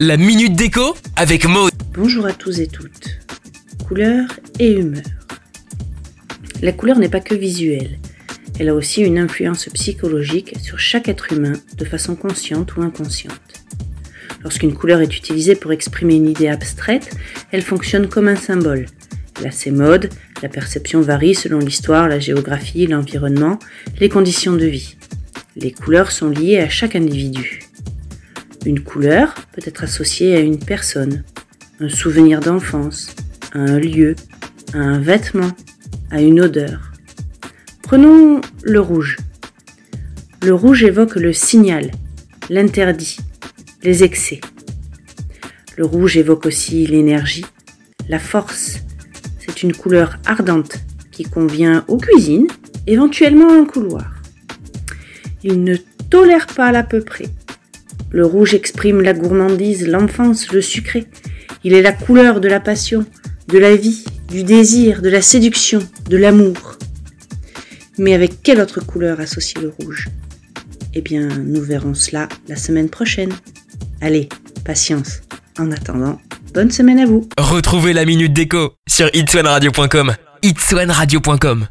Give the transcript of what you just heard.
La minute déco avec Maud. Bonjour à tous et toutes. Couleur et humeur. La couleur n'est pas que visuelle. Elle a aussi une influence psychologique sur chaque être humain de façon consciente ou inconsciente. Lorsqu'une couleur est utilisée pour exprimer une idée abstraite, elle fonctionne comme un symbole. Elle a ses modes, la perception varie selon l'histoire, la géographie, l'environnement, les conditions de vie. Les couleurs sont liées à chaque individu. Une couleur peut être associée à une personne, un souvenir d'enfance, à un lieu, à un vêtement, à une odeur. Prenons le rouge. Le rouge évoque le signal, l'interdit, les excès. Le rouge évoque aussi l'énergie, la force. C'est une couleur ardente qui convient aux cuisines, éventuellement à un couloir. Il ne tolère pas l'à peu près. Le rouge exprime la gourmandise, l'enfance, le sucré. Il est la couleur de la passion, de la vie, du désir, de la séduction, de l'amour. Mais avec quelle autre couleur associer le rouge? Eh bien, nous verrons cela la semaine prochaine. Allez, patience. En attendant, bonne semaine à vous. Retrouvez la minute déco sur itswanradio.com.